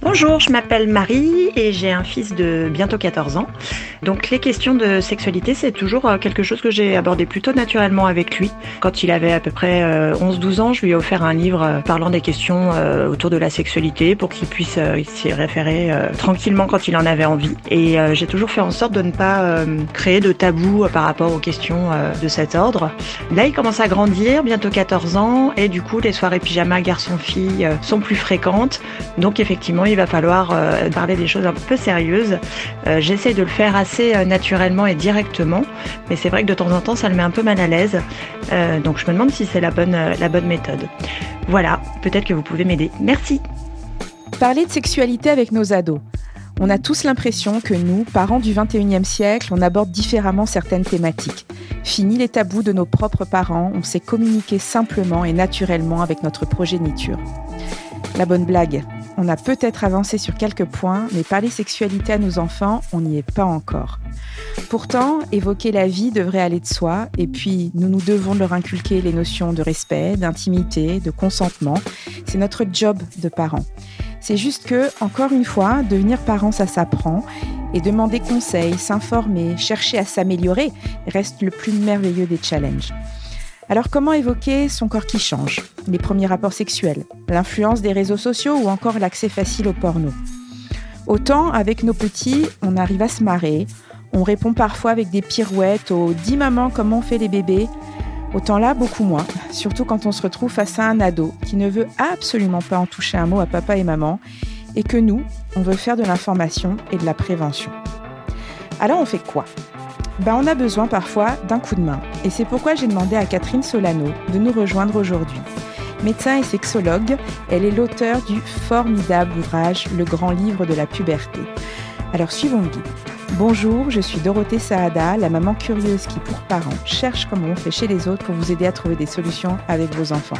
Bonjour, je m'appelle Marie et j'ai un fils de bientôt 14 ans. Donc les questions de sexualité, c'est toujours euh, quelque chose que j'ai abordé plutôt naturellement avec lui. Quand il avait à peu près 11-12 euh, ans, je lui ai offert un livre euh, parlant des questions autour de la sexualité pour qu'il puisse s'y référer tranquillement quand il en avait envie. Et j'ai toujours fait en sorte de ne pas créer de tabou par rapport aux questions de cet ordre. Là, il commence à grandir, bientôt 14 ans, et du coup, les soirées pyjama garçon-fille sont plus fréquentes. Donc effectivement, il va falloir parler des choses un peu sérieuses. J'essaie de le faire assez euh, naturellement et directement, mais c'est vrai que de temps en temps, ça le met un peu mal à l'aise. Euh, donc je me demande si c'est la bonne, euh, la bonne méthode. Voilà, peut-être que vous pouvez m'aider. Merci. Parler de sexualité avec nos ados. On a tous l'impression que nous, parents du 21e siècle, on aborde différemment certaines thématiques. Fini les tabous de nos propres parents, on sait communiquer simplement et naturellement avec notre progéniture. La bonne blague, on a peut-être avancé sur quelques points, mais parler sexualité à nos enfants, on n'y est pas encore. Pourtant, évoquer la vie devrait aller de soi, et puis nous nous devons leur inculquer les notions de respect, d'intimité, de consentement. C'est notre job de parents. C'est juste que, encore une fois, devenir parent, ça s'apprend, et demander conseil, s'informer, chercher à s'améliorer reste le plus merveilleux des challenges. Alors comment évoquer son corps qui change, les premiers rapports sexuels, l'influence des réseaux sociaux ou encore l'accès facile au porno? Autant avec nos petits, on arrive à se marrer, on répond parfois avec des pirouettes au Dis maman comment on fait les bébés? Autant là, beaucoup moins, surtout quand on se retrouve face à un ado qui ne veut absolument pas en toucher un mot à papa et maman, et que nous, on veut faire de l'information et de la prévention. Alors on fait quoi? Ben, on a besoin parfois d'un coup de main. Et c'est pourquoi j'ai demandé à Catherine Solano de nous rejoindre aujourd'hui. Médecin et sexologue, elle est l'auteur du formidable ouvrage Le grand livre de la puberté. Alors suivons le guide. Bonjour, je suis Dorothée Saada, la maman curieuse qui, pour parents, cherche comment on fait chez les autres pour vous aider à trouver des solutions avec vos enfants.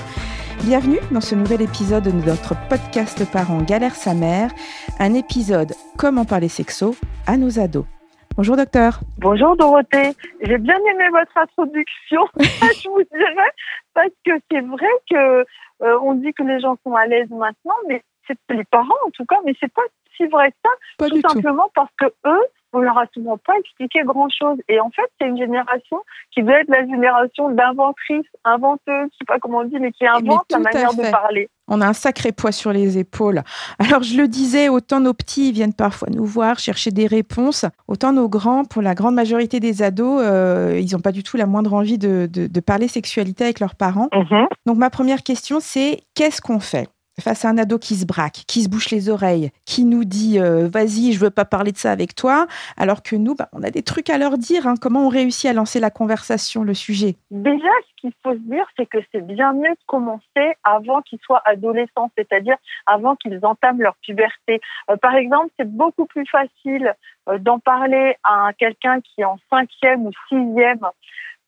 Bienvenue dans ce nouvel épisode de notre podcast Parents Galère sa mère, un épisode Comment parler sexo à nos ados. Bonjour docteur. Bonjour Dorothée. J'ai bien aimé votre introduction, je vous dirais, parce que c'est vrai que euh, on dit que les gens sont à l'aise maintenant, mais c'est les parents en tout cas, mais c'est pas si vrai que ça, tout simplement parce que eux, on leur a souvent pas expliqué grand chose. Et en fait, c'est une génération qui doit être la génération d'inventrices, inventeuses, je sais pas comment on dit, mais qui invente la manière de parler. On a un sacré poids sur les épaules. Alors, je le disais, autant nos petits viennent parfois nous voir, chercher des réponses, autant nos grands, pour la grande majorité des ados, euh, ils n'ont pas du tout la moindre envie de, parler sexualité avec leurs parents. Mm-hmm. Donc, ma première question, c'est qu'est-ce qu'on fait? Face à un ado qui se braque, qui se bouche les oreilles, qui nous dit euh, vas-y, je veux pas parler de ça avec toi, alors que nous, bah, on a des trucs à leur dire. Hein. Comment on réussit à lancer la conversation, le sujet? Déjà, ce qu'il faut se dire, c'est que c'est bien mieux de commencer avant qu'ils soient adolescents, c'est-à-dire avant qu'ils entament leur puberté. Euh, par exemple, c'est beaucoup plus facile euh, d'en parler à quelqu'un qui est en cinquième ou sixième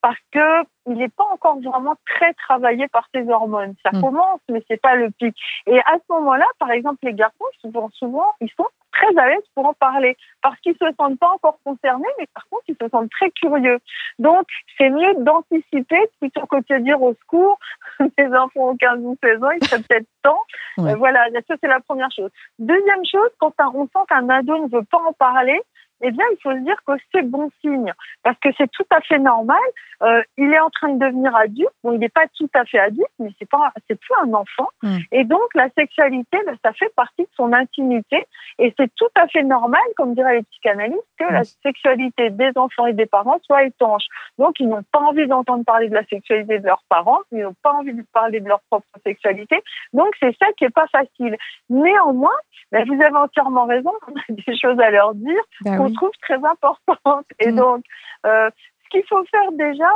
parce que il n'est pas encore vraiment très travaillé par ses hormones. Ça mm. commence, mais c'est pas le pic. Et à ce moment-là, par exemple, les garçons, souvent, souvent, ils sont très à l'aise pour en parler parce qu'ils se sentent pas encore concernés, mais par contre, ils se sentent très curieux. Donc, c'est mieux d'anticiper plutôt que de dire au secours, les enfants ont 15 ou 16 ans, il serait peut-être temps. Euh, voilà, ça, c'est la première chose. Deuxième chose, quand on sent qu'un ado ne veut pas en parler, eh bien, il faut se dire que c'est bon signe, parce que c'est tout à fait normal. Euh, il est en train de devenir adulte. Bon, il n'est pas tout à fait adulte, mais c'est pas, c'est plus un enfant. Mm. Et donc, la sexualité, ben, ça fait partie de son intimité, et c'est tout à fait normal, comme diraient les psychanalystes, que la mm. sexualité des enfants et des parents soit étanche. Donc, ils n'ont pas envie d'entendre parler de la sexualité de leurs parents, ils n'ont pas envie de parler de leur propre sexualité. Donc, c'est ça qui est pas facile. Néanmoins, ben, vous avez entièrement raison. On a des choses à leur dire. Ben trouve très importante. Et mm. donc, euh, ce qu'il faut faire déjà,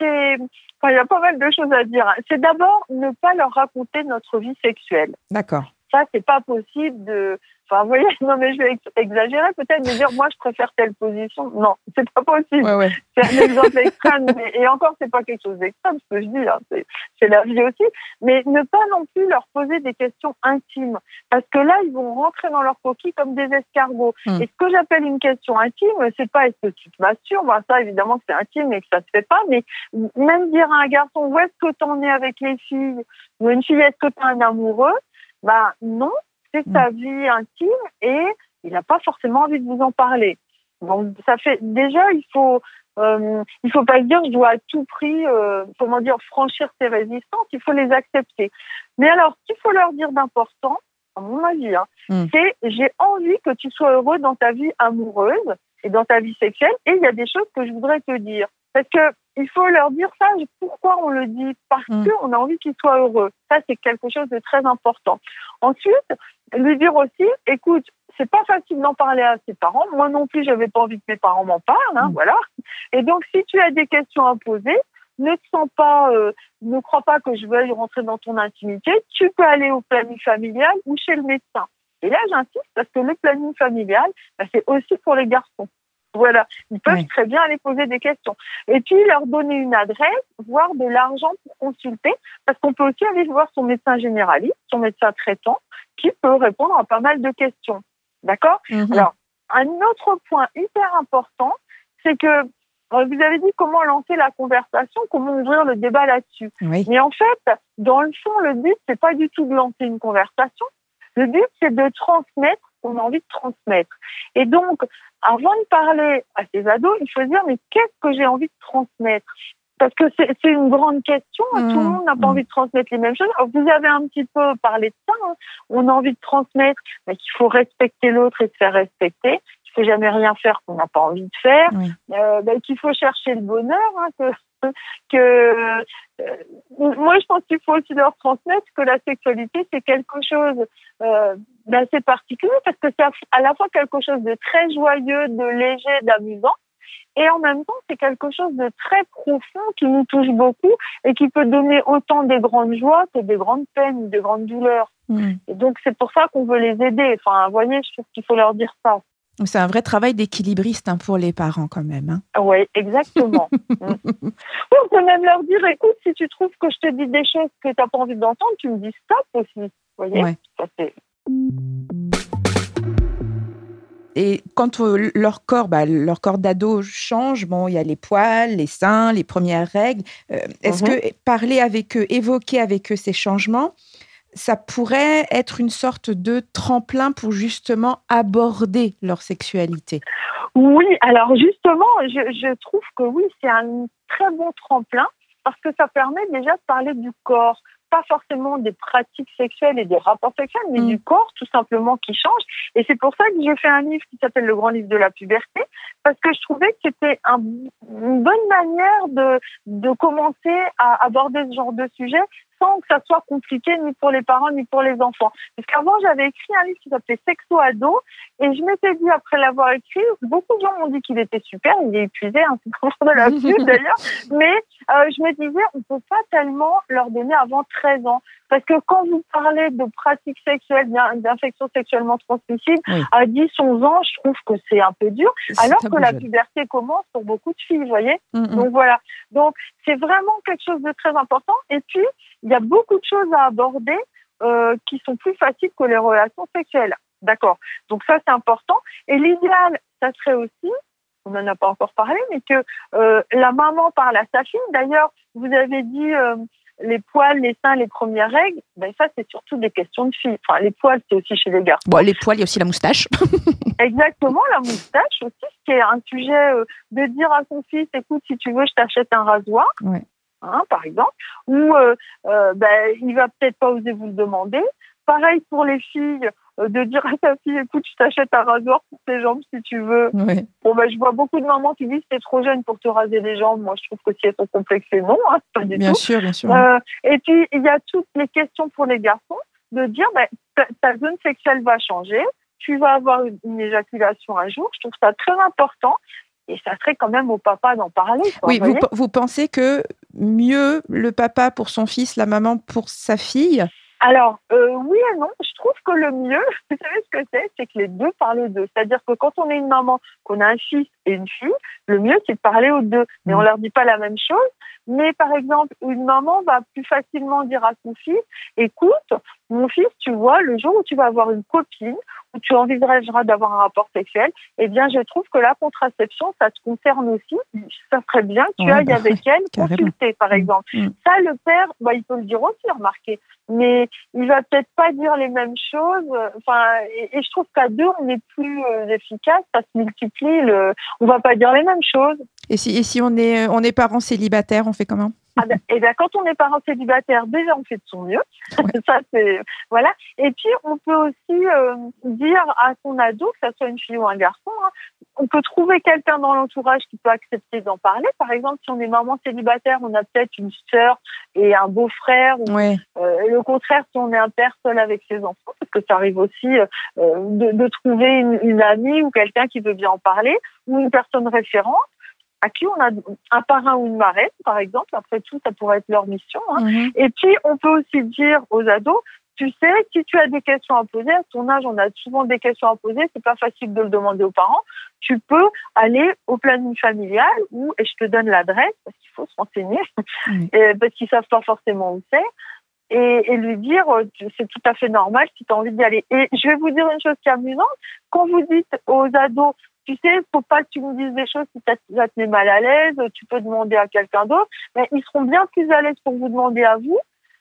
c'est, il y a pas mal de choses à dire. C'est d'abord ne pas leur raconter notre vie sexuelle. D'accord. Ça, c'est pas possible de. Enfin, vous voyez, non, mais je vais exagérer peut-être, de dire moi, je préfère telle position. Non, c'est pas possible. C'est un exemple extrême. et encore, c'est pas quelque chose d'extrême, ce que je dis. Hein, c'est la vie aussi. Mais ne pas non plus leur poser des questions intimes. Parce que là, ils vont rentrer dans leur coquille comme des escargots. Hmm. Et ce que j'appelle une question intime, c'est pas est-ce que tu te masturbes. Bah, ça, évidemment, c'est intime et que ça se fait pas. Mais même dire à un garçon où est-ce que tu en es avec les filles, ou une fille, est-ce que tu es un amoureux? Bah non, c'est sa mm. vie intime et il n'a pas forcément envie de vous en parler. Donc ça fait déjà il faut euh, il faut pas se dire je dois à tout prix euh, comment dire franchir ces résistances, il faut les accepter. Mais alors qu'il faut leur dire d'important, à mon avis, hein, mm. c'est j'ai envie que tu sois heureux dans ta vie amoureuse et dans ta vie sexuelle et il y a des choses que je voudrais te dire. Parce que il faut leur dire ça. Pourquoi on le dit Parce mm. qu'on a envie qu'ils soient heureux. Ça, c'est quelque chose de très important. Ensuite, lui dire aussi, écoute, c'est pas facile d'en parler à ses parents. Moi non plus, j'avais pas envie que mes parents m'en parlent. Hein, mm. Voilà. Et donc, si tu as des questions à poser, ne te sens pas, euh, ne crois pas que je veuille rentrer dans ton intimité. Tu peux aller au planning familial ou chez le médecin. Et là, j'insiste parce que le planning familial, bah, c'est aussi pour les garçons. Voilà, ils peuvent très bien aller poser des questions. Et puis leur donner une adresse, voire de l'argent pour consulter, parce qu'on peut aussi aller voir son médecin généraliste, son médecin traitant, qui peut répondre à pas mal de questions. D'accord? Mhm. Alors, un autre point hyper important, c'est que euh, vous avez dit comment lancer la conversation, comment ouvrir le débat là-dessus. Mais en fait, dans le fond, le but, c'est pas du tout de lancer une conversation. Le but, c'est de transmettre qu'on a envie de transmettre. Et donc, avant de parler à ces ados, il faut dire, mais qu'est-ce que j'ai envie de transmettre? Parce que c'est une grande question. Tout le mmh. monde n'a pas envie de transmettre les mêmes choses. vous avez un petit peu parlé de ça. Hein. On a envie de transmettre qu'il faut respecter l'autre et se faire respecter. Qu'il faut jamais rien faire qu'on n'a pas envie de faire. Euh, ben, qu'il faut chercher le bonheur. Hein, que, que euh, moi, je pense qu'il faut aussi leur transmettre que la sexualité, c'est quelque chose euh, d'assez particulier parce que c'est à la fois quelque chose de très joyeux, de léger, d'amusant. Et en même temps, c'est quelque chose de très profond qui nous touche beaucoup et qui peut donner autant des grandes joies que des grandes peines, des grandes douleurs. Mm. Et donc, c'est pour ça qu'on veut les aider. Enfin, vous voyez, je trouve qu'il faut leur dire ça. C'est un vrai travail d'équilibriste hein, pour les parents quand même. Hein. Oui, exactement. Mm. on peut même leur dire, écoute, si tu trouves que je te dis des choses que tu n'as pas envie d'entendre, tu me dis stop aussi. Vous voyez et quand euh, leur corps, bah, leur corps d'ado change, bon, il y a les poils, les seins, les premières règles. Euh, est-ce mm-hmm. que parler avec eux, évoquer avec eux ces changements, ça pourrait être une sorte de tremplin pour justement aborder leur sexualité? Oui, alors justement, je, trouve que oui, c'est un très bon tremplin parce que ça permet déjà de parler du corps, pas forcément des pratiques sexuelles et des rapports sexuels, mais mm. du corps tout simplement qui change. Et c'est pour ça que j'ai fait un livre qui s'appelle Le Grand Livre de la puberté, parce que je trouvais que c'était une bonne manière de, de commencer à aborder ce genre de sujet sans que ça soit compliqué ni pour les parents ni pour les enfants. Parce qu'avant, j'avais écrit un livre qui s'appelait Sexo Ado et je m'étais dit, après l'avoir écrit, beaucoup de gens m'ont dit qu'il était super, il est épuisé, hein, c'est de la pub d'ailleurs, mais euh, je me disais, on peut pas tellement leur donner avant 13 ans. Parce que quand vous parlez de pratiques sexuelles, d'infections sexuellement transmissibles, à 10, 11 ans, je trouve que c'est un peu dur. Alors que la puberté commence pour beaucoup de filles, vous voyez. Mm, mm. Donc voilà. Donc c'est vraiment quelque chose de très important. Et puis, il y a beaucoup de choses à aborder euh, qui sont plus faciles que les relations sexuelles. D'accord. Donc ça, c'est important. Et l'idéal, ça serait aussi, on n'en a pas encore parlé, mais que euh, la maman parle à sa fille. D'ailleurs, vous avez dit euh, les poils, les seins, les premières règles, ben ça, c'est surtout des questions de filles. Enfin, les poils, c'est aussi chez les garçons. Bon, les poils, il y a aussi la moustache. Exactement, la moustache aussi, qui est un sujet de dire à son fils, écoute, si tu veux, je t'achète un rasoir. Hein, par exemple, ou euh, euh, ben, il va peut-être pas oser vous le demander. Pareil pour les filles, euh, de dire à ta fille, écoute, je t'achète un rasoir pour tes jambes si tu veux. Bon, ben, je vois beaucoup de mamans qui disent, t'es trop jeune pour te raser les jambes. Moi, je trouve que si elles sont complexées, non, hein, pas du bien sûr, bien sûr. Euh, et puis, il y a toutes les questions pour les garçons de dire, ben, ta, zone sexuelle va changer, tu vas avoir une, éjaculation un jour. Je trouve ça très important. Et ça serait quand même au papa d'en parler. oui, vous, vous, pensez que mieux le papa pour son fils, la maman pour sa fille? Alors, euh, oui et non. Je trouve que le mieux, vous savez ce que c'est? C'est que les deux parlent d'eux. C'est-à-dire que quand on est une maman, qu'on a un fils et une fille, le mieux, c'est de parler aux deux. Mais on mm. leur dit pas la même chose. Mais par exemple, une maman va plus facilement dire à son fils, écoute, mon fils, tu vois, le jour où tu vas avoir une copine, où tu envisageras d'avoir un rapport sexuel, eh bien, je trouve que la contraception, ça te concerne aussi. Ça serait bien que tu ailles bah avec elle consulter, par mm. exemple. Mm. Ça, le père, bah, il peut le dire aussi, remarquez. Mais il va peut-être pas dire les mêmes choses. Enfin, et, je trouve qu'à deux, on est plus euh, efficace. Ça se multiplie. Le, on va pas dire les mêmes choses. Et si, et si on est, on est parents célibataires, on fait comment? Ah ben, et bien, quand on est parent célibataire, déjà, on fait de son mieux. ça, c'est, voilà. Et puis, on peut aussi euh, dire à son ado, que ce soit une fille ou un garçon, hein, on peut trouver quelqu'un dans l'entourage qui peut accepter d'en parler. Par exemple, si on est maman célibataire, on a peut-être une sœur et un beau-frère. Ou, euh, le contraire, si on est un père seul avec ses enfants, parce que ça arrive aussi euh, de, de, trouver une, une amie ou quelqu'un qui veut bien en parler, ou une personne référente à qui on a un parrain ou une marraine, par exemple. Après tout, ça pourrait être leur mission. Hein. Mhm. Et puis, on peut aussi dire aux ados, tu sais, si tu as des questions à poser, à ton âge, on a souvent des questions à poser, c'est pas facile de le demander aux parents. Tu peux aller au planning familial ou, et je te donne l'adresse, parce qu'il faut se renseigner, parce qu'ils savent pas forcément où c'est. Et, et, lui dire c'est tout à fait normal si tu as envie d'y aller. Et je vais vous dire une chose qui est amusante. Quand vous dites aux ados tu sais, faut pas que tu me dises des choses si ça, te met mal à l'aise, tu peux demander à quelqu'un d'autre, mais ils seront bien plus à l'aise pour vous demander à vous,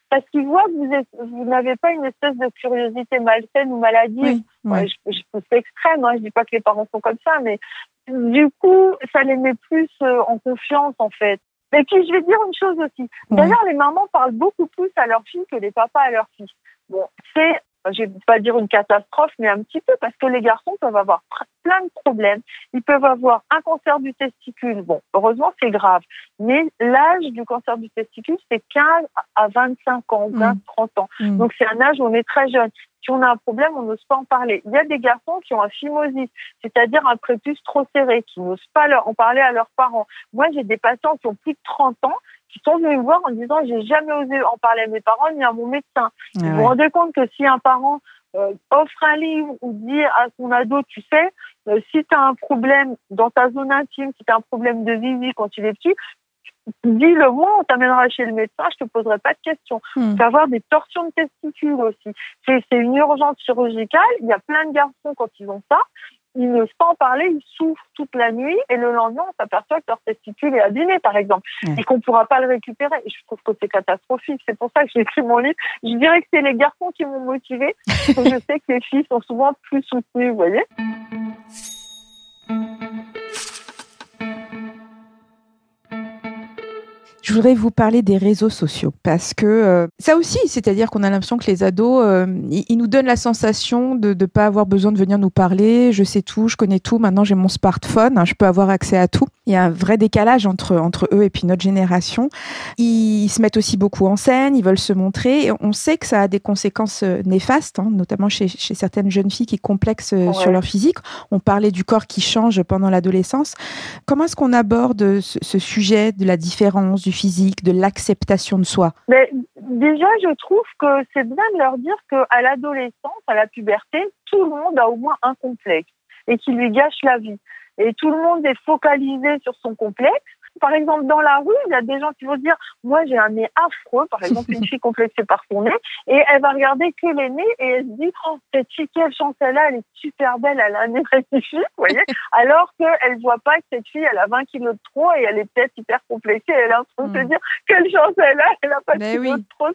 parce qu'ils voient que vous, êtes, vous n'avez pas une espèce de curiosité malsaine ou maladie. je, je, c'est extrême, hein, je dis pas que les parents sont comme ça, mais du coup, ça les met plus euh, en confiance, en fait. Et puis, je vais dire une chose aussi. D'ailleurs, les mamans parlent beaucoup plus à leurs filles que les papas à leurs filles. Bon, c'est je vais pas dire une catastrophe, mais un petit peu, parce que les garçons peuvent avoir plein de problèmes. Ils peuvent avoir un cancer du testicule. Bon, heureusement, c'est grave. Mais l'âge du cancer du testicule, c'est 15 à 25 ans, 20, 30 mmh. ans. Mmh. Donc, c'est un âge où on est très jeune. Si on a un problème, on n'ose pas en parler. Il y a des garçons qui ont un phimosis, c'est-à-dire un prépuce trop serré, qui n'osent pas leur en parler à leurs parents. Moi, j'ai des patients qui ont plus de 30 ans qui sont venus me voir en disant j'ai jamais osé en parler à mes parents ni à mon médecin. vous vous rendez compte que si un parent euh, offre un livre ou dit à son ado, tu sais, euh, si tu as un problème dans ta zone intime, si tu as un problème de vie quand il est petit, dis-le moi, on t'amènera chez le médecin, je te poserai pas de questions. Hmm. Tu vas avoir des torsions de testicules aussi. C'est une urgence chirurgicale. Il y a plein de garçons quand ils ont ça, ils n'osent pas en parler, ils souffrent toute la nuit et le lendemain, on s'aperçoit que leur testicule est abîmé, par exemple, et qu'on ne pourra pas le récupérer. Et je trouve que c'est catastrophique. C'est pour ça que j'ai écrit mon livre. Je dirais que c'est les garçons qui m'ont motivé. parce que je sais que les filles sont souvent plus soutenues, vous voyez. Je voudrais vous parler des réseaux sociaux parce que euh, ça aussi, c'est-à-dire qu'on a l'impression que les ados, euh, ils, nous donnent la sensation de ne pas avoir besoin de venir nous parler. Je sais tout, je connais tout. Maintenant, j'ai mon smartphone, hein, je peux avoir accès à tout. Il y a un vrai décalage entre entre eux et puis notre génération. Ils, se mettent aussi beaucoup en scène, ils veulent se montrer. Et on sait que ça a des conséquences euh, néfastes, hein, notamment chez, chez, certaines jeunes filles qui complexent sur leur physique. On parlait du corps qui change pendant l'adolescence. Comment est-ce qu'on aborde ce, ce sujet de la différence, du physique, de l'acceptation de soi Mais Déjà, je trouve que c'est bien de leur dire qu'à l'adolescence, à la puberté, tout le monde a au moins un complexe et qui lui gâche la vie. Et tout le monde est focalisé sur son complexe par exemple, dans la rue, il y a des gens qui vont dire, moi j'ai un nez affreux, par exemple, une fille complexée par son nez, et elle va regarder que les nez et elle se dit, oh, cette fille, quelle chance elle a, elle est super belle, elle a un nez magnifique, vous voyez, alors qu'elle voit pas que cette fille, elle a 20 kilos de trop et elle est peut-être hyper complexée, elle est en train de se hmm. dire, quelle chance elle a, elle a pas de kilos de trop.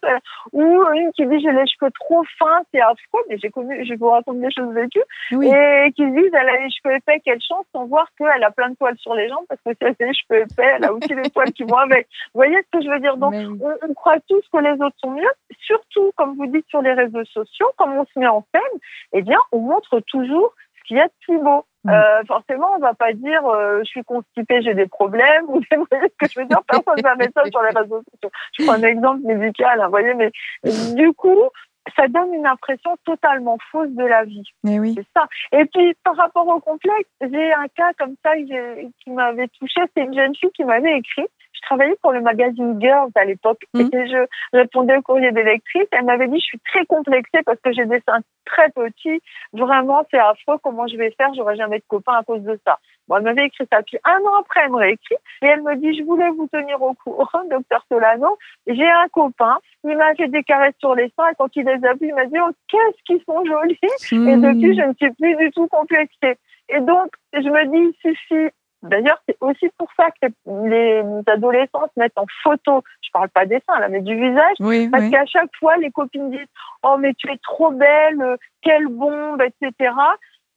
Ou une qui dit, j'ai les cheveux trop fins, c'est affreux, mais j'ai connu, je vous raconte des choses vécues, et qui disent, elle a les cheveux épais, quelle chance, sans voir qu'elle a plein de poils sur les jambes, parce que si elle a les cheveux épais, elle a aussi les poils qui vont avec. Vous voyez ce que je veux dire? Donc, on, croit tous que les autres sont mieux. Surtout, comme vous dites sur les réseaux sociaux, comme on se met en scène, eh bien, on montre toujours ce qu'il y a de plus beau. Mm. Euh, forcément, on va pas dire euh, je suis constipée, j'ai des problèmes. Vous voyez ce que je veux dire? Personne ne va mettre ça sur les réseaux sociaux. Je prends un exemple médical, hein, vous voyez, mais du coup, ça donne une impression totalement fausse de la vie. Mais oui. C'est ça. Et puis, par rapport au complexe, j'ai un cas comme ça qui m'avait touché. C'est une jeune fille qui m'avait écrit. Je travaillais pour le magazine Girls à l'époque mmh. et je répondais au courrier des lectrices. Elle m'avait dit, je suis très complexée parce que j'ai des seins très petits. Vraiment, c'est affreux. Comment je vais faire? J'aurai jamais de copain à cause de ça. Bon, elle m'avait écrit ça. Puis un an après, elle me réécrit et elle me dit, je voulais vous tenir au courant, docteur Solano. J'ai un copain. Il m'a fait des caresses sur les seins et quand il les a vus, il m'a dit, oh, qu'est-ce qu'ils sont jolis. Et mmh. depuis, je ne suis plus du tout complexée. Et donc, je me dis, il suffit D'ailleurs, c'est aussi pour ça que les adolescents se mettent en photo. Je parle pas des seins, là, mais du visage. parce qu'à chaque fois, les copines disent Oh, mais tu es trop belle, quelle bombe, etc.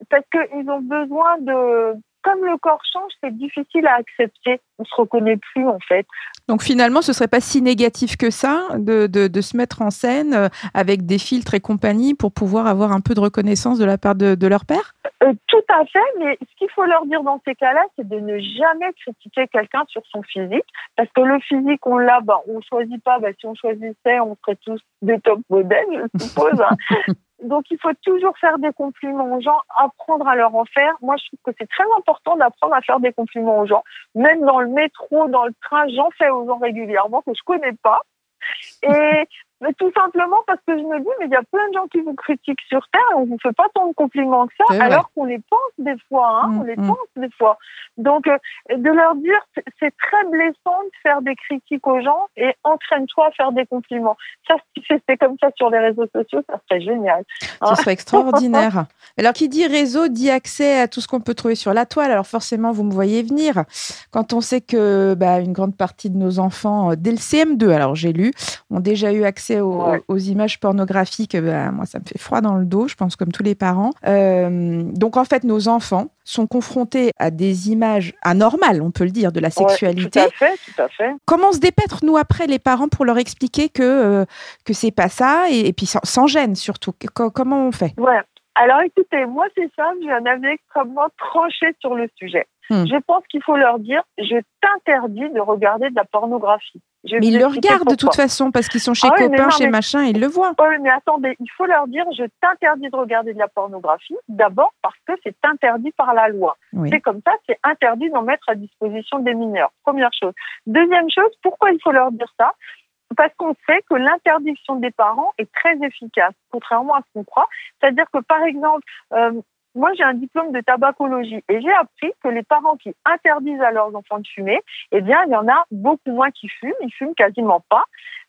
Parce qu'ils ont besoin de. Comme le corps change, c'est difficile à accepter. On se reconnaît plus, en fait. Donc finalement, ce serait pas si négatif que ça de, de, de, se mettre en scène euh, avec des filtres et compagnie pour pouvoir avoir un peu de reconnaissance de la part de, de leur père? Euh, Tout à fait, mais ce qu'il faut leur dire dans ces cas-là, c'est de ne jamais critiquer quelqu'un sur son physique, parce que le physique, on l'a, bah, on choisit pas. Bah, si on choisissait, on serait tous des top modèles, je suppose. Hein. Donc, il faut toujours faire des compliments aux gens, apprendre à leur en faire. Moi, je trouve que c'est très important d'apprendre à faire des compliments aux gens. Même dans le métro, dans le train, j'en fais aux gens régulièrement que je connais pas. Et mais tout simplement parce que je me dis, mais il y a plein de gens qui vous critiquent sur Terre et on vous fait pas tant de compliments que ça, alors qu'on les pense des fois, hein, mm, on les mm. pense des fois. Donc, euh, de leur dire, c'est très blessant de faire des critiques aux gens et entraîne-toi à faire des compliments. Ça, si c'était comme ça sur les réseaux sociaux, ça serait génial. Ce serait extraordinaire. Alors, qui dit réseau dit accès à tout ce qu'on peut trouver sur la toile. Alors, forcément, vous me voyez venir. Quand on sait que bah, une grande partie de nos enfants, euh, dès le CM2, alors j'ai lu, ont déjà eu accès aux, images pornographiques, ben, moi, ça me fait froid dans le dos, je pense, comme tous les parents. Euh, donc, en fait, nos enfants sont confrontés à des images anormales, on peut le dire, de la sexualité. tout à fait, tout à fait. Comment se dépêtre, nous, après, les parents, pour leur expliquer que, euh, que c'est pas ça, et, puis sans, gêne, surtout? Comment on fait? Ouais. Alors, écoutez, moi, c'est ça, j'ai un avis extrêmement tranché sur le sujet. Hmm. Je pense qu'il faut leur dire, je t'interdis de regarder de la pornographie. mais ils le regardent de toute façon parce qu'ils sont chez ah copains, chez machin, ils le voient. Oui, mais attendez, il faut leur dire, je t'interdis de regarder de la pornographie. D'abord parce que c'est interdit par la loi. C'est comme ça, c'est interdit d'en mettre à disposition des mineurs. Première chose. Deuxième chose, pourquoi il faut leur dire ça? Parce qu'on sait que l'interdiction des parents est très efficace, contrairement à ce qu'on croit. C'est-à-dire que, par exemple, euh, moi, j'ai un diplôme de tabacologie et j'ai appris que les parents qui interdisent à leurs enfants de fumer, eh bien, il y en a beaucoup moins qui fument, ils fument quasiment pas.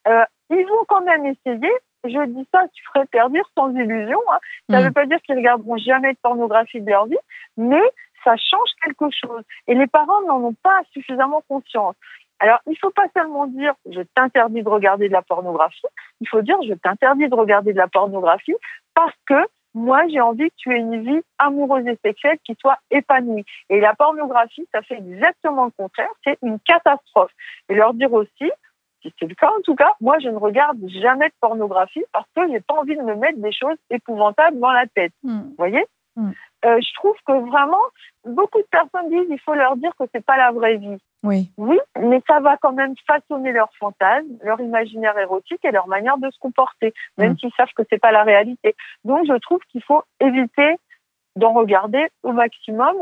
Euh, ils vont quand même essayer. Je dis ça, tu ferais interdire sans illusion. Hein. Ça ne hmm. veut pas dire qu'ils regarderont jamais de pornographie de leur vie, mais ça change quelque chose. Et les parents n'en ont pas suffisamment conscience. Alors, il ne faut pas seulement dire je t'interdis de regarder de la pornographie, il faut dire je t'interdis de regarder de la pornographie parce que moi, j'ai envie que tu aies une vie amoureuse et sexuelle qui soit épanouie. Et la pornographie, ça fait exactement le contraire. C'est une catastrophe. Et leur dire aussi, si c'est le cas en tout cas, moi, je ne regarde jamais de pornographie parce que j'ai pas envie de me mettre des choses épouvantables dans la tête. Hmm. Vous voyez? Hmm. euh, Je trouve que vraiment, beaucoup de personnes disent il faut leur dire que c'est pas la vraie vie. Oui. Oui, mais ça va quand même façonner leur fantasme, leur imaginaire érotique et leur manière de se comporter, même mm. s'ils savent que c'est pas la réalité. Donc, je trouve qu'il faut éviter d'en regarder au maximum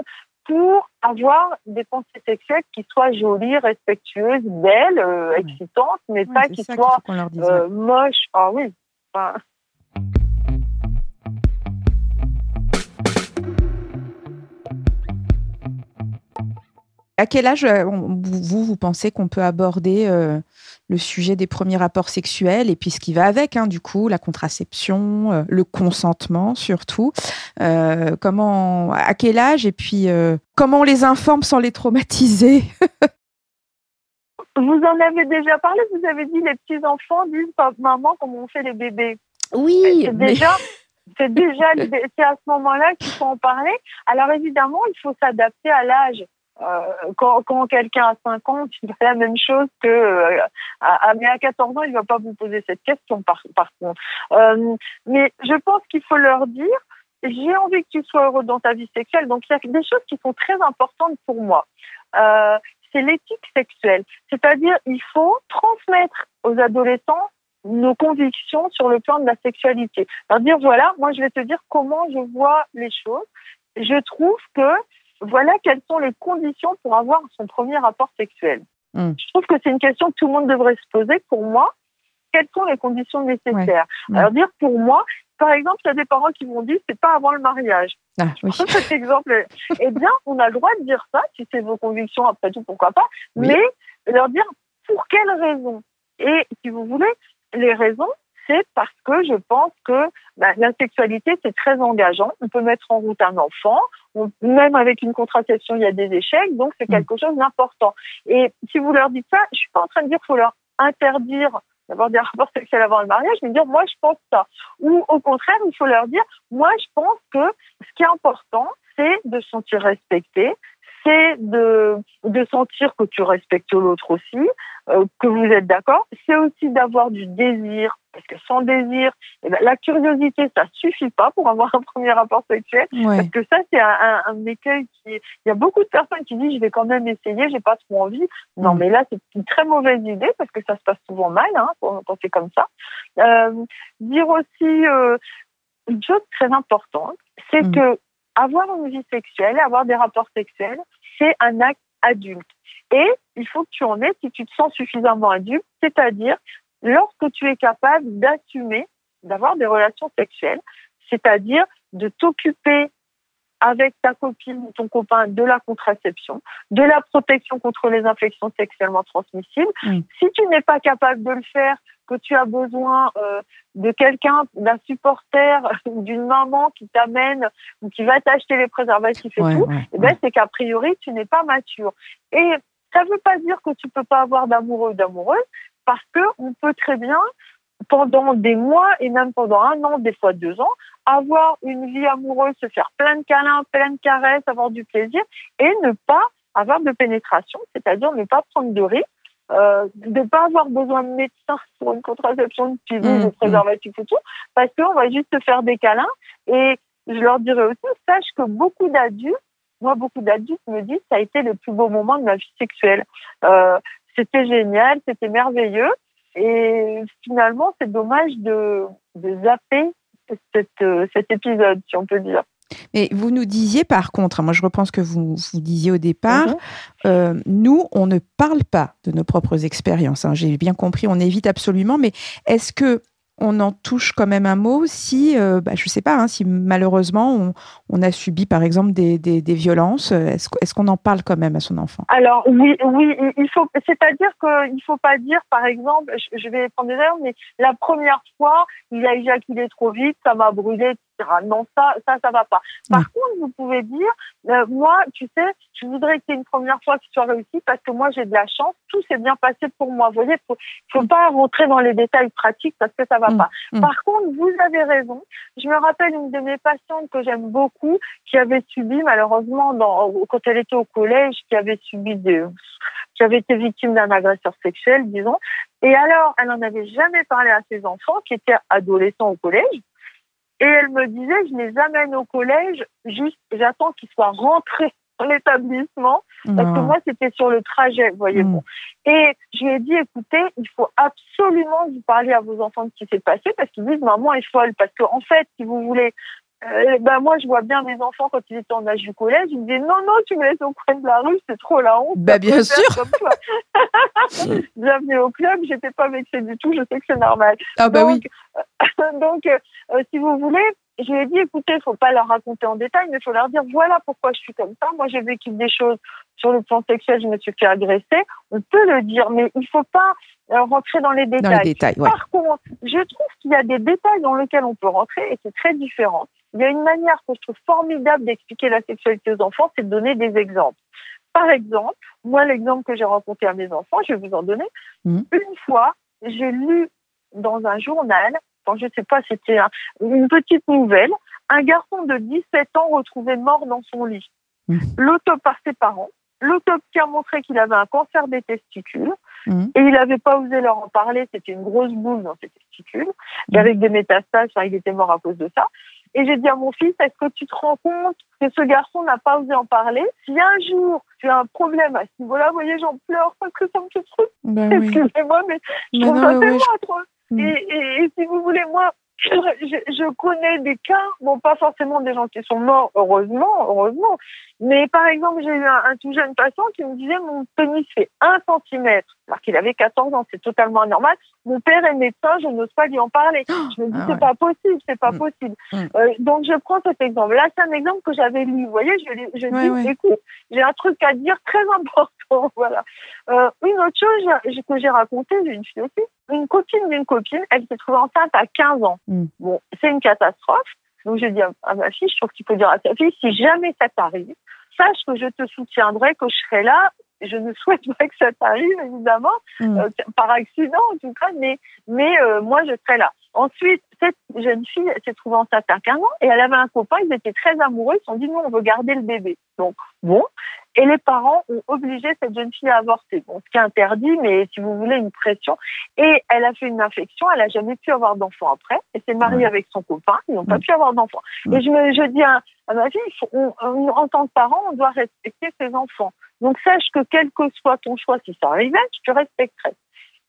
pour avoir des pensées sexuelles qui soient jolies, respectueuses, belles, euh, excitantes, mais pas qui soient euh, moches. Ah oui. Enfin, À quel âge euh, vous, vous pensez qu'on peut aborder euh, le sujet des premiers rapports sexuels et puis ce qui va avec, hein, du coup, la contraception, euh, le consentement surtout. comment, à quel âge et puis comment on les informe sans les traumatiser? Vous en avez déjà parlé. Vous avez dit les petits enfants disent maman comment on fait les bébés. Oui, c'est déjà. C'est déjà c'est à ce moment-là qu'il faut en parler. Alors évidemment, il faut s'adapter à l'âge. Euh, quand, quelqu'un a 5 ans, il fait la même chose que euh, à, mais à 14 ans, il va pas vous poser cette question par, contre. Euh, mais je pense qu'il faut leur dire j'ai envie que tu sois heureux dans ta vie sexuelle. Donc il y a des choses qui sont très importantes pour moi. C'est l'éthique sexuelle, c'est-à-dire il faut transmettre aux adolescents nos convictions sur le plan de la sexualité. Leur dire voilà, moi je vais te dire comment je vois les choses. Je trouve que voilà quelles sont les conditions pour avoir son premier rapport sexuel. Mm. Je trouve que c'est une question que tout le monde devrait se poser. Pour moi, quelles sont les conditions nécessaires? Alors dire pour moi, par exemple, il y a des parents qui vont dire c'est pas avant le mariage. Ah, oui. cet exemple. eh bien, on a le droit de dire ça, si c'est vos convictions, après tout, pourquoi pas. Mais leur dire pour quelles raisons? Et si vous voulez, les raisons, c'est parce que je pense que bah, la sexualité, c'est très engageant. On peut mettre en route un enfant, même avec une contraception, il y a des échecs, donc c'est mm. quelque chose d'important. Et si vous leur dites ça, je suis pas en train de dire qu'il faut leur interdire d'avoir des rapports sexuels avant le mariage, mais dire moi je pense ça. Ou au contraire, il faut leur dire moi je pense que ce qui est important, c'est de se sentir respecté, c'est de, de sentir que tu respectes l'autre aussi, euh, que vous êtes d'accord. C'est aussi d'avoir du désir, parce que sans désir, eh ben, la curiosité, ça suffit pas pour avoir un premier rapport sexuel. Parce que ça, c'est un, un, écueil qui. Il y a beaucoup de personnes qui disent je vais quand même essayer, j'ai pas trop envie. Non, mm. mais là, c'est une très mauvaise idée parce que ça se passe souvent mal hein, quand, c'est comme ça. Euh, dire aussi euh, une chose très importante, c'est mm. que avoir une vie sexuelle, avoir des rapports sexuels, c'est un acte adulte. Et il faut que tu en aies si tu te sens suffisamment adulte, c'est-à-dire lorsque tu es capable d'assumer, d'avoir des relations sexuelles, c'est-à-dire de t'occuper avec ta copine ou ton copain de la contraception, de la protection contre les infections sexuellement transmissibles. Si tu n'es pas capable de le faire, que tu as besoin euh, de quelqu'un, d'un supporter, d'une maman qui t'amène ou qui va t'acheter les préservatifs et tout, eh ben, c'est qu'a priori, tu n'es pas mature. Et ça ne veut pas dire que tu peux pas avoir d'amoureux ou d'amoureuse, parce que on peut très bien, pendant des mois et même pendant un an, des fois deux ans, avoir une vie amoureuse, se faire plein de câlins, plein de caresses, avoir du plaisir et ne pas avoir de pénétration, c'est-à-dire ne pas prendre de risques euh, de pas avoir besoin de médecin pour une contraception de pilule, mmh, de préservatif et tout, parce qu'on va juste se faire des câlins. Et je leur dirais aussi, sache que beaucoup d'adultes, moi, beaucoup d'adultes me disent, ça a été le plus beau moment de ma vie sexuelle. Euh, c'était génial, c'était merveilleux. Et finalement, c'est dommage de, de zapper cette, euh, cet épisode, si on peut dire. Mais vous nous disiez par contre, moi je reprends ce que vous, vous disiez au départ, mhm. euh, nous, on ne parle pas de nos propres expériences. Hein. J'ai bien compris, on évite absolument, mais est-ce que on en touche quand même un mot si, euh, bah, je ne sais pas, hein, si malheureusement on, a subi par exemple des, des, violences, est-ce, qu'on en parle quand même à son enfant? Alors oui, oui, il faut, c'est-à-dire qu'il ne faut pas dire par exemple, je, vais prendre des exemples, mais la première fois il a éjaculé trop vite, ça m'a brûlé, non, ça, ça, ça va pas. Par contre, vous pouvez dire, euh, moi, tu sais, je voudrais que c'est une première fois qu'il soit réussi parce que moi, j'ai de la chance, tout s'est bien passé pour moi. Vous voyez, faut, faut pas rentrer dans les détails pratiques parce que ça va mm. pas. Mm. Par contre, vous avez raison. Je me rappelle une de mes patientes que j'aime beaucoup qui avait subi, malheureusement, dans, quand elle était au collège, qui avait subi des, qui avait été victime d'un agresseur sexuel, disons. Et alors, elle n'en avait jamais parlé à ses enfants qui étaient adolescents au collège. Et elle me disait, je les amène au collège, juste j'attends qu'ils soient rentrés dans l'établissement, parce que moi, c'était sur le trajet, voyez-vous. Mm. Et je lui ai dit, écoutez, il faut absolument vous parler à vos enfants de ce qui s'est passé, parce qu'ils disent, maman est folle, parce qu'en en fait, si vous voulez, euh, ben moi, je vois bien mes enfants quand ils étaient en âge du collège, ils me disaient non, non, tu me laisses au coin de la rue, c'est trop la honte. Bah, bien sûr. Bienvenue au club, j'étais pas vexée du tout, je sais que c'est normal. Ah, bah donc, oui. donc, euh, si vous voulez, je lui ai dit, écoutez, il faut pas leur raconter en détail, mais il faut leur dire, voilà pourquoi je suis comme ça. Moi, j'ai vécu des choses sur le plan sexuel, je me suis fait agresser. On peut le dire, mais il faut pas euh, rentrer dans les détails. Dans les détails Par contre, je trouve qu'il y a des détails dans lesquels on peut rentrer et c'est très différent. Il y a une manière que je trouve formidable d'expliquer la sexualité aux enfants, c'est de donner des exemples. Par exemple, moi, l'exemple que j'ai rencontré à mes enfants, je vais vous en donner. Mmh. Une fois, j'ai lu dans un journal, quand je ne sais pas, c'était une petite nouvelle, un garçon de 17 ans retrouvé mort dans son lit. Mmh. L'autopsie par ses parents. L'autopsie a montré qu'il avait un cancer des testicules mmh. et il n'avait pas osé leur en parler. C'était une grosse boule dans ses testicules, avec des métastases. Enfin, il était mort à cause de ça. Et j'ai dit à mon fils, est-ce que tu te rends compte que ce garçon n'a pas osé en parler? Si un jour tu as un problème à ce niveau-là, vous voyez, j'en pleure parce que ça me fait trop. Ben Excusez-moi, mais je trouve ça tellement atroce. Mm. Et, et, si vous voulez, moi, je, connais des cas, bon, pas forcément des gens qui sont morts, heureusement, heureusement, mais par exemple, j'ai eu un, tout jeune patient qui me disait mon pénis fait un centimètre, alors qu'il avait 14 ans, c'est totalement normal. Mon père est médecin, je n'ose pas lui en parler. Je me dis, ah c'est pas possible, c'est pas mm. possible. Mm. Euh, donc, je prends cet exemple. Là, c'est un exemple que j'avais lu. Vous voyez, je, je dis, écoute, j'ai un truc à dire très important. voilà. Euh, une autre chose que j'ai racontée, j'ai une fille aussi, une copine d'une copine, elle s'est trouvée enceinte à 15 ans. Mm. Bon, c'est une catastrophe. Donc, je dis à ma fille, je trouve qu'il faut dire à sa fille, si jamais ça t'arrive, sache que je te soutiendrai, que je serai là. Je ne souhaite pas que ça t'arrive, évidemment, mm. euh, par accident en tout cas, mais, mais euh, moi, je serai là. Ensuite, cette jeune fille s'est trouvée enceinte à 15 ans et elle avait un copain, ils étaient très amoureux, ils se sont dit, nous, on veut garder le bébé. Donc, bon. Et les parents ont obligé cette jeune fille à avorter. Bon, ce qui est interdit, mais si vous voulez, une pression. Et elle a fait une infection, elle n'a jamais pu avoir d'enfant après. Elle s'est mariée avec son copain, ils n'ont pas pu avoir d'enfant. Et je, me, je dis à, ma fille, en tant que parent, on doit respecter ses enfants. Donc sache que quel que soit ton choix, si ça arrivait, je te respecterai.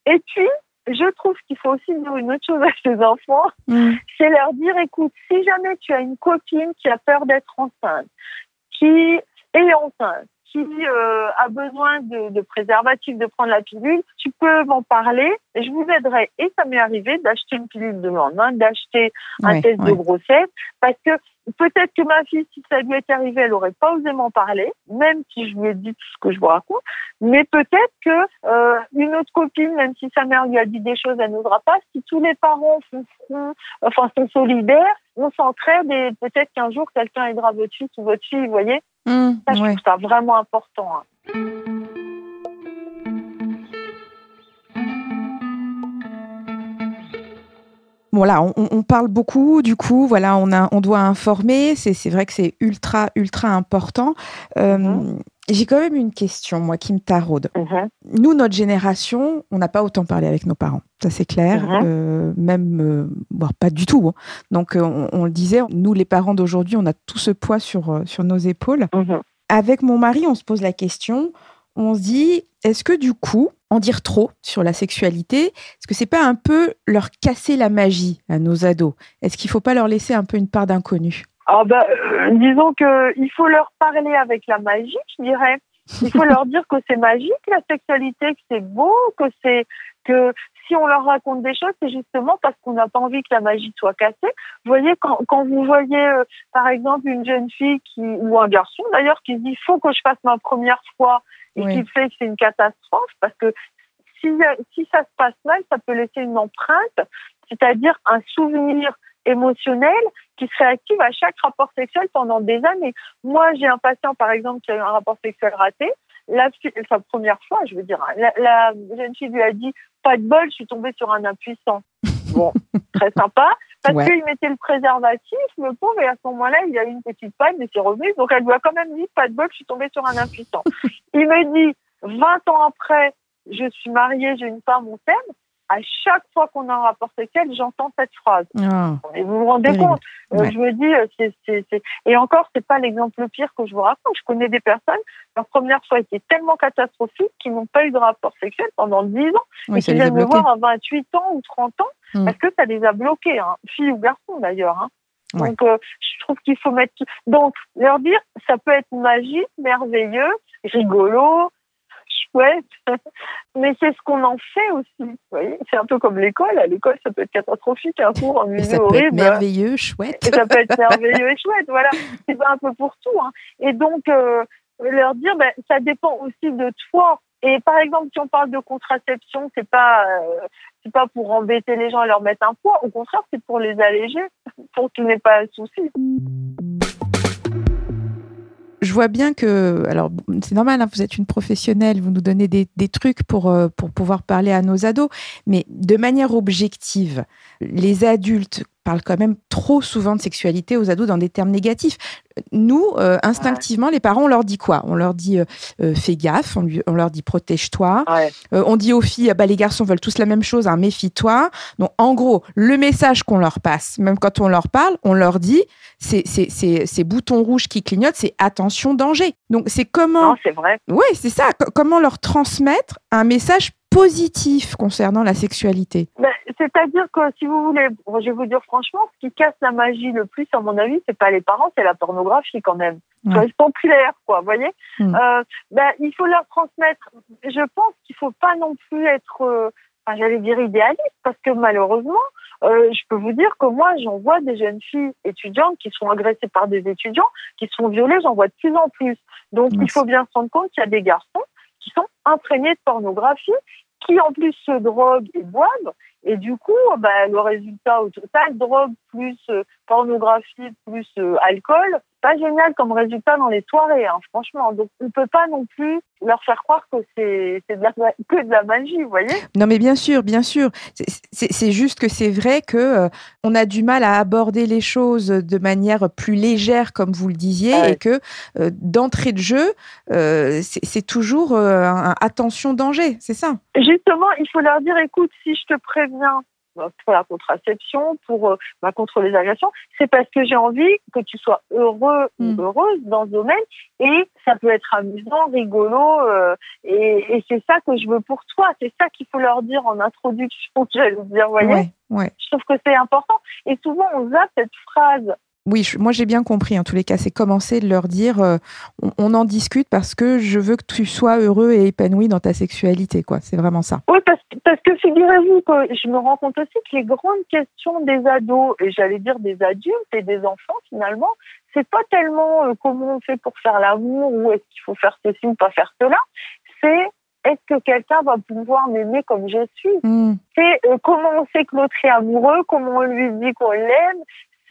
Et puis, je trouve qu'il faut aussi dire une autre chose à ses enfants, c'est leur dire, écoute, si jamais tu as une copine qui a peur d'être enceinte, qui est enceinte, qui euh, a besoin de, de préservatif, de prendre la pilule, tu peux m'en parler et je vous aiderai. Et ça m'est arrivé d'acheter une pilule de lendemain, d'acheter un test de grossesse, parce que peut-être que ma fille, si ça lui était arrivé, elle aurait pas osé m'en parler, même si je lui ai dit tout ce que je vous raconte. Mais peut-être que euh, une autre copine, même si sa mère lui a dit des choses, elle n'osera pas. Si tous les parents font enfin sont solidaires, on s'entraide et peut-être qu'un jour quelqu'un aidera votre fils ou votre fille, vous voyez. Mmh, ça, je trouve ça vraiment important. Hein. Bon là, on, parle beaucoup, du coup, voilà, on, a, on doit informer. C'est vrai que c'est ultra, ultra important. Euh, mmh. J'ai quand même une question, moi, qui me taraude. Mmh. Nous, notre génération, on n'a pas autant parlé avec nos parents, ça c'est clair, euh, même, euh, pas du tout. Hein. Donc, on, on, le disait, nous, les parents d'aujourd'hui, on a tout ce poids sur, sur nos épaules. Avec mon mari, on se pose la question, on se dit, est-ce que du coup, en dire trop sur la sexualité, est-ce que c'est pas un peu leur casser la magie à nos ados? Est-ce qu'il faut pas leur laisser un peu une part d'inconnu? Ah bah, euh, disons que il faut leur parler avec la magie, je dirais. Il faut leur dire que c'est magique la sexualité, que c'est beau, que c'est que si on leur raconte des choses, c'est justement parce qu'on n'a pas envie que la magie soit cassée. Vous voyez, quand, quand vous voyez, euh, par exemple, une jeune fille qui, ou un garçon d'ailleurs, qui se dit, faut que je fasse ma première fois et qui fait que c'est une catastrophe, parce que si, si ça se passe mal, ça peut laisser une empreinte, c'est-à-dire un souvenir émotionnel qui se réactive à chaque rapport sexuel pendant des années. Moi, j'ai un patient, par exemple, qui a eu un rapport sexuel raté. La, sa première fois, je veux dire, la, la jeune fille lui a dit pas de bol, je suis tombée sur un impuissant. Bon, très sympa. Parce qu'il mettait le préservatif, le pauvre, et à ce moment-là, il y a eu une petite panne, mais c'est revenu. Donc, elle lui a quand même dit, pas de bol, je suis tombée sur un impuissant. il me dit, 20 ans après, je suis mariée, j'ai une femme, on s'aime à chaque fois qu'on a un rapport sexuel, j'entends cette phrase. Ah. et vous vous rendez compte euh, Je me dis, euh, c'est, c'est, c'est... et encore, c'est pas l'exemple pire que je vous raconte. Je connais des personnes, leur première fois était tellement catastrophique qu'ils n'ont pas eu de rapport sexuel pendant 10 ans et qu'ils viennent me voir à 28 ans ou 30 ans hmm. parce que ça les a bloqués, hein, filles ou garçons d'ailleurs. Hein. Donc, euh, je trouve qu'il faut mettre. Donc, leur dire, ça peut être magique, merveilleux, rigolo, mais c'est ce qu'on en fait aussi. c'est un peu comme l'école. À l'école, ça peut être catastrophique, un cours en musée horrible. merveilleux, chouette. ça peut être merveilleux et chouette. Voilà, c'est un peu pour tout. Hein. Et donc, euh, leur dire, ben, ça dépend aussi de toi. Et par exemple, si on parle de contraception, c'est pas euh, c'est pas pour embêter les gens et leur mettre un poids. Au contraire, c'est pour les alléger, pour qu'ils n'aient pas de soucis je vois bien que, alors c'est normal, hein, vous êtes une professionnelle, vous nous donnez des, des trucs pour, euh, pour pouvoir parler à nos ados, mais de manière objective, les adultes parlent quand même trop souvent de sexualité aux ados dans des termes négatifs. Nous, euh, instinctivement, les parents, on leur dit quoi? On leur dit euh, fais gaffe, on, lui, on, leur dit protège-toi. on dit aux filles, bah, les garçons veulent tous la même chose, hein, méfie-toi. Donc, en gros, le message qu'on leur passe, même quand on leur parle, on leur dit c'est ces boutons rouges qui clignotent, c'est attention, danger. Donc, c'est comment. Non, c'est vrai. Oui, c'est ça. comment leur transmettre un message positif concernant la sexualité ben, C'est-à-dire que si vous voulez, je vais vous dire franchement, ce qui casse la magie le plus, à mon avis, c'est pas les parents, c'est la pornographie quand même. C'est populaire, quoi, vous voyez. Mm. Euh, ben, il faut leur transmettre. Je pense qu'il faut pas non plus être, euh, enfin, j'allais dire idéaliste, parce que malheureusement, euh, je peux vous dire que moi, j'en vois des jeunes filles étudiantes qui sont agressées par des étudiants, qui sont violées, j'en vois de plus en plus. Donc, il faut bien se rendre compte qu'il y a des garçons qui sont imprégnés de pornographie, qui en plus se droguent et boivent. Et du coup, bah, le résultat au total, drogue plus euh, pornographie plus euh, alcool, pas génial comme résultat dans les soirées, hein, franchement. Donc, on peut pas non plus leur faire croire que c'est que de la magie, vous voyez? Non, mais bien sûr, bien sûr. C'est juste que c'est vrai que euh, on a du mal à aborder les choses de manière plus légère, comme vous le disiez, et que euh, d'entrée de jeu, euh, c'est toujours un attention danger, c'est ça? Justement, il faut leur dire, écoute, si je te préviens pour la contraception, pour euh, bah, contre les agressions, c'est parce que j'ai envie que tu sois heureux ou mm. heureuse dans ce domaine et ça peut être amusant, rigolo euh, et, et c'est ça que je veux pour toi. C'est ça qu'il faut leur dire en introduction, j'allais dire, voyez. Ouais, Je trouve que c'est important et souvent on a cette phrase oui, moi j'ai bien compris. En tous les cas, c'est commencer de leur dire euh, on, en discute parce que je veux que tu sois heureux et épanoui dans ta sexualité, quoi. C'est vraiment ça. Oui, parce, parce que figurez-vous que je me rends compte aussi que les grandes questions des ados et j'allais dire des adultes et des enfants finalement, c'est pas tellement euh, comment on fait pour faire l'amour ou est-ce qu'il faut faire ceci ou pas faire cela. C'est est-ce que quelqu'un va pouvoir m'aimer comme je suis? Hmm. C'est euh, comment on sait que l'autre est amoureux, comment on lui dit qu'on l'aime,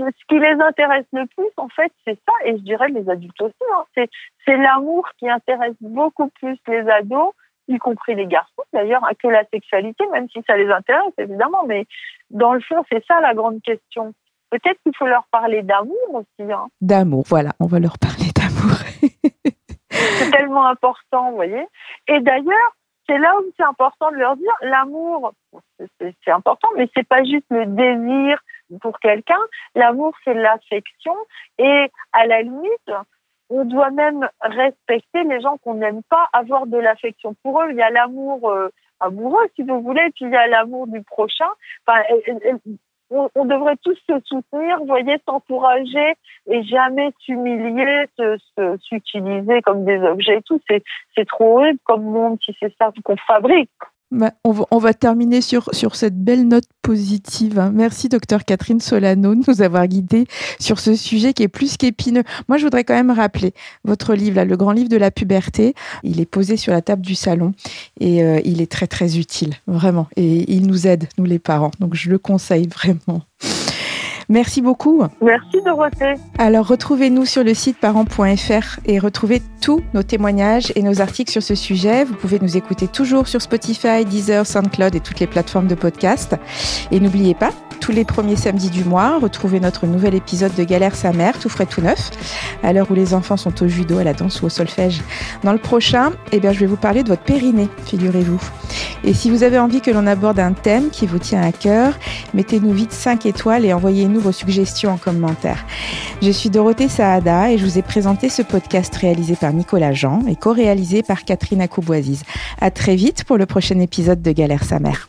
ce qui les intéresse le plus, en fait, c'est ça, et je dirais les adultes aussi, hein, c'est l'amour qui intéresse beaucoup plus les ados, y compris les garçons d'ailleurs, que la sexualité, même si ça les intéresse évidemment, mais dans le fond, c'est ça la grande question. Peut-être qu'il faut leur parler d'amour aussi. Hein. D'amour, voilà, on va leur parler d'amour. c'est tellement important, vous voyez. Et d'ailleurs, c'est là où c'est important de leur dire l'amour, c'est important, mais c'est pas juste le désir pour quelqu'un. L'amour, c'est l'affection. Et à la limite, on doit même respecter les gens qu'on n'aime pas, avoir de l'affection pour eux. Il y a l'amour euh, amoureux, si vous voulez, puis il y a l'amour du prochain. Enfin, on, devrait tous se soutenir, voyez, s'encourager et jamais s'humilier, s'utiliser comme des objets et tout. C'est trop horrible comme monde si c'est ça qu'on fabrique. Bah, on, va, terminer sur, cette belle note positive. Hein. Merci, docteur Catherine Solano, de nous avoir guidés sur ce sujet qui est plus qu'épineux. Moi, je voudrais quand même rappeler votre livre, le grand livre de la puberté. Il est posé sur la table du salon et euh, il est très, très utile, vraiment. Et il nous aide, nous les parents. Donc, je le conseille vraiment. Merci beaucoup. Merci Dorothée. Alors retrouvez-nous sur le site parents.fr et retrouvez tous nos témoignages et nos articles sur ce sujet. Vous pouvez nous écouter toujours sur Spotify, Deezer, SoundCloud et toutes les plateformes de podcast. Et n'oubliez pas, tous les premiers samedis du mois, retrouvez notre nouvel épisode de Galère sa mère, tout frais tout neuf, à l'heure où les enfants sont au judo, à la danse ou au solfège. Dans le prochain, eh bien, je vais vous parler de votre périnée, figurez-vous. Et si vous avez envie que l'on aborde un thème qui vous tient à cœur, mettez-nous vite 5 étoiles et envoyez-nous vos suggestions en commentaire. Je suis Dorothée Saada et je vous ai présenté ce podcast réalisé par Nicolas Jean et co-réalisé par Catherine Acouboisiz. À très vite pour le prochain épisode de Galère sa mère.